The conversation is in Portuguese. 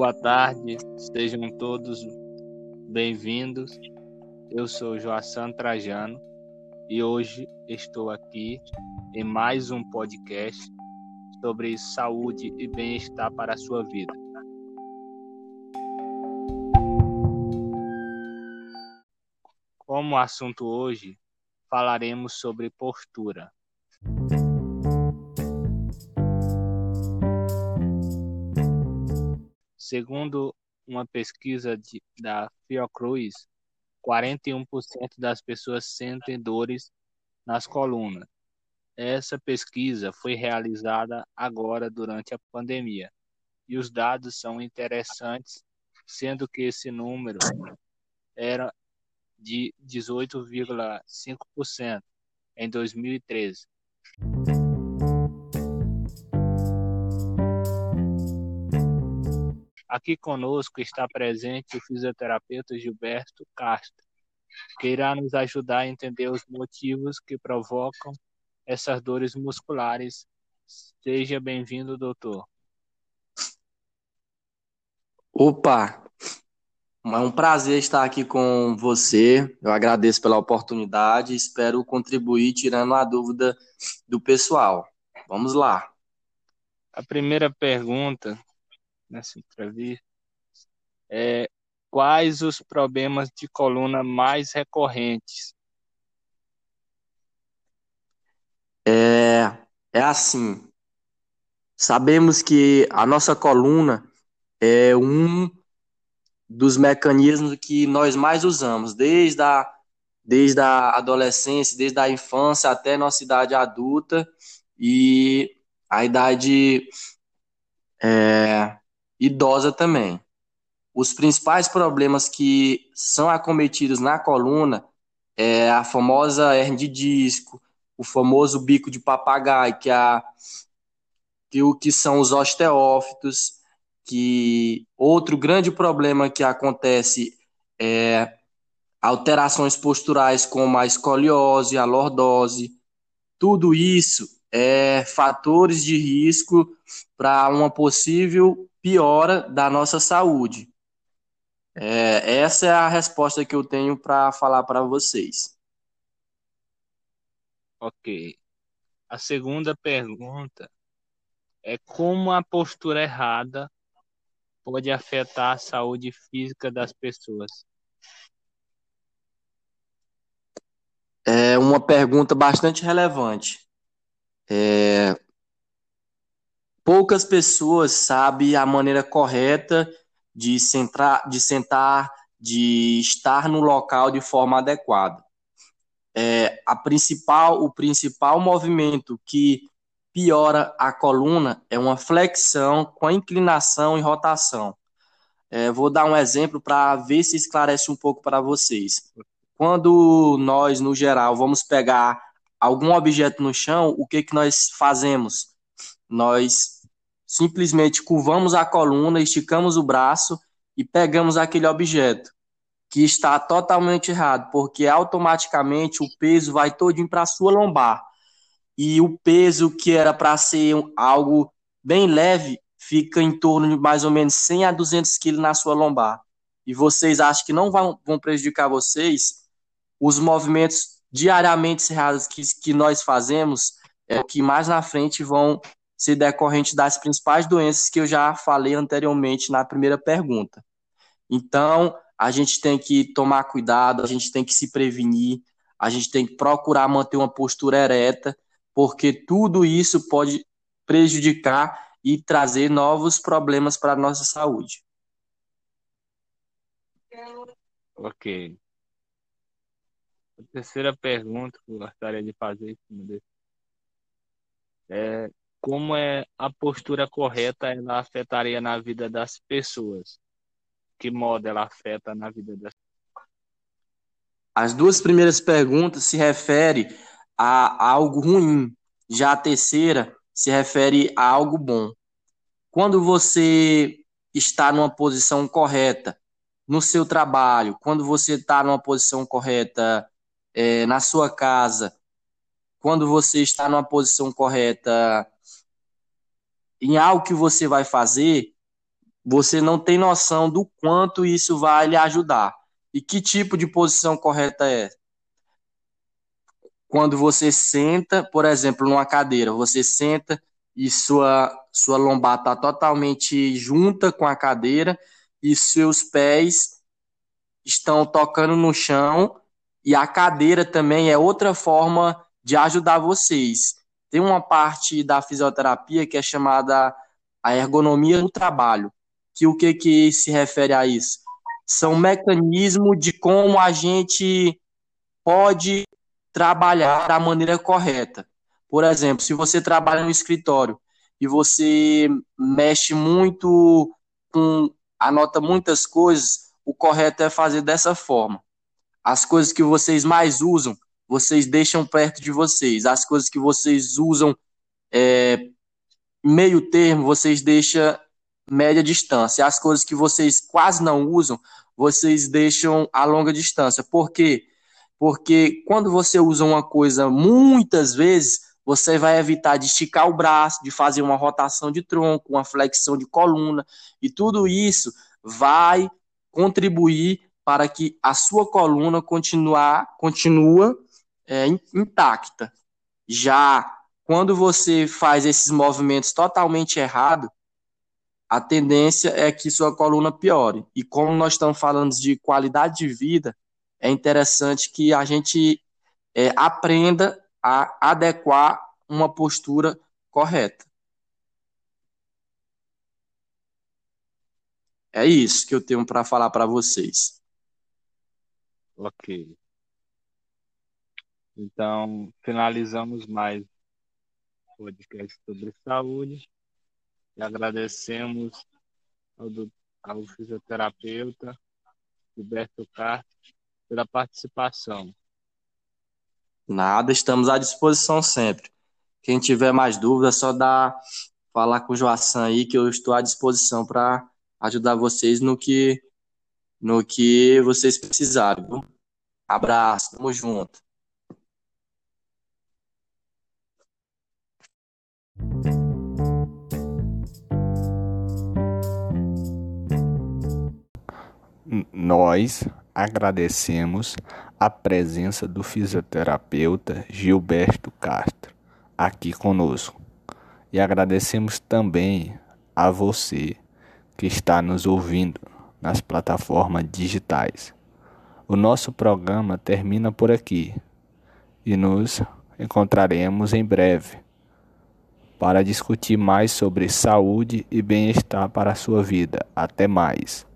boa tarde, sejam todos bem-vindos. Eu sou Joaçan Trajano e hoje estou aqui em mais um podcast sobre saúde e bem-estar para a sua vida. Como assunto hoje, falaremos sobre postura. Segundo uma pesquisa de, da Fiocruz, 41% das pessoas sentem dores nas colunas. Essa pesquisa foi realizada agora durante a pandemia e os dados são interessantes, sendo que esse número era de 18,5% em 2013. Aqui conosco está presente o fisioterapeuta Gilberto Castro, que irá nos ajudar a entender os motivos que provocam essas dores musculares. Seja bem-vindo, doutor. Opa! É um prazer estar aqui com você. Eu agradeço pela oportunidade. Espero contribuir tirando a dúvida do pessoal. Vamos lá. A primeira pergunta nessa entrevista é quais os problemas de coluna mais recorrentes? É, é assim. Sabemos que a nossa coluna é um dos mecanismos que nós mais usamos, desde a, desde a adolescência, desde a infância até nossa idade adulta e a idade é, idosa também. Os principais problemas que são acometidos na coluna é a famosa hernia de disco, o famoso bico de papagaio, que, é a, que, o, que são os osteófitos, que outro grande problema que acontece é alterações posturais como a escoliose, a lordose, tudo isso é fatores de risco para uma possível piora da nossa saúde. É, essa é a resposta que eu tenho para falar para vocês. Ok. A segunda pergunta é como a postura errada pode afetar a saúde física das pessoas? É uma pergunta bastante relevante. É, poucas pessoas sabem a maneira correta de, sentar, de sentar, de estar no local de forma adequada. É, a principal, o principal movimento que piora a coluna é uma flexão com inclinação e rotação. É, vou dar um exemplo para ver se esclarece um pouco para vocês. Quando nós, no geral, vamos pegar algum objeto no chão, o que, que nós fazemos? Nós simplesmente curvamos a coluna, esticamos o braço e pegamos aquele objeto, que está totalmente errado, porque automaticamente o peso vai todinho para a sua lombar. E o peso que era para ser algo bem leve fica em torno de mais ou menos 100 a 200 quilos na sua lombar. E vocês acham que não vão, vão prejudicar vocês? Os movimentos diariamente errados que, que nós fazemos é o que mais na frente vão ser decorrente das principais doenças que eu já falei anteriormente na primeira pergunta. Então, a gente tem que tomar cuidado, a gente tem que se prevenir, a gente tem que procurar manter uma postura ereta, porque tudo isso pode prejudicar e trazer novos problemas para a nossa saúde. Ok. A terceira pergunta que eu gostaria de fazer é como é a postura correta ela afetaria na vida das pessoas? Que modo ela afeta na vida das As duas primeiras perguntas se referem a algo ruim, já a terceira se refere a algo bom. Quando você está numa posição correta no seu trabalho, quando você está numa posição correta é, na sua casa, quando você está numa posição correta em algo que você vai fazer, você não tem noção do quanto isso vai lhe ajudar. E que tipo de posição correta é? Quando você senta, por exemplo, numa cadeira, você senta e sua, sua lombar está totalmente junta com a cadeira e seus pés estão tocando no chão e a cadeira também é outra forma de ajudar vocês. Tem uma parte da fisioterapia que é chamada a ergonomia do trabalho, que o que, que se refere a isso? São mecanismos de como a gente pode trabalhar da maneira correta. Por exemplo, se você trabalha no escritório e você mexe muito com anota muitas coisas, o correto é fazer dessa forma. As coisas que vocês mais usam, vocês deixam perto de vocês. As coisas que vocês usam é, meio termo, vocês deixam média distância. As coisas que vocês quase não usam, vocês deixam a longa distância. Por quê? Porque quando você usa uma coisa muitas vezes, você vai evitar de esticar o braço, de fazer uma rotação de tronco, uma flexão de coluna, e tudo isso vai contribuir para que a sua coluna continuar, continua é, intacta. Já quando você faz esses movimentos totalmente errado, a tendência é que sua coluna piore. E como nós estamos falando de qualidade de vida, é interessante que a gente é, aprenda a adequar uma postura correta. É isso que eu tenho para falar para vocês. Ok. Então, finalizamos mais o podcast sobre saúde e agradecemos ao, ao fisioterapeuta Gilberto Castro pela participação. Nada, estamos à disposição sempre. Quem tiver mais dúvidas, é só dá falar com o Joaçan aí que eu estou à disposição para ajudar vocês no que no que vocês precisarem. Abraço, tamo junto. Nós agradecemos a presença do fisioterapeuta Gilberto Castro aqui conosco. E agradecemos também a você que está nos ouvindo nas plataformas digitais. O nosso programa termina por aqui e nos encontraremos em breve para discutir mais sobre saúde e bem-estar para a sua vida. Até mais.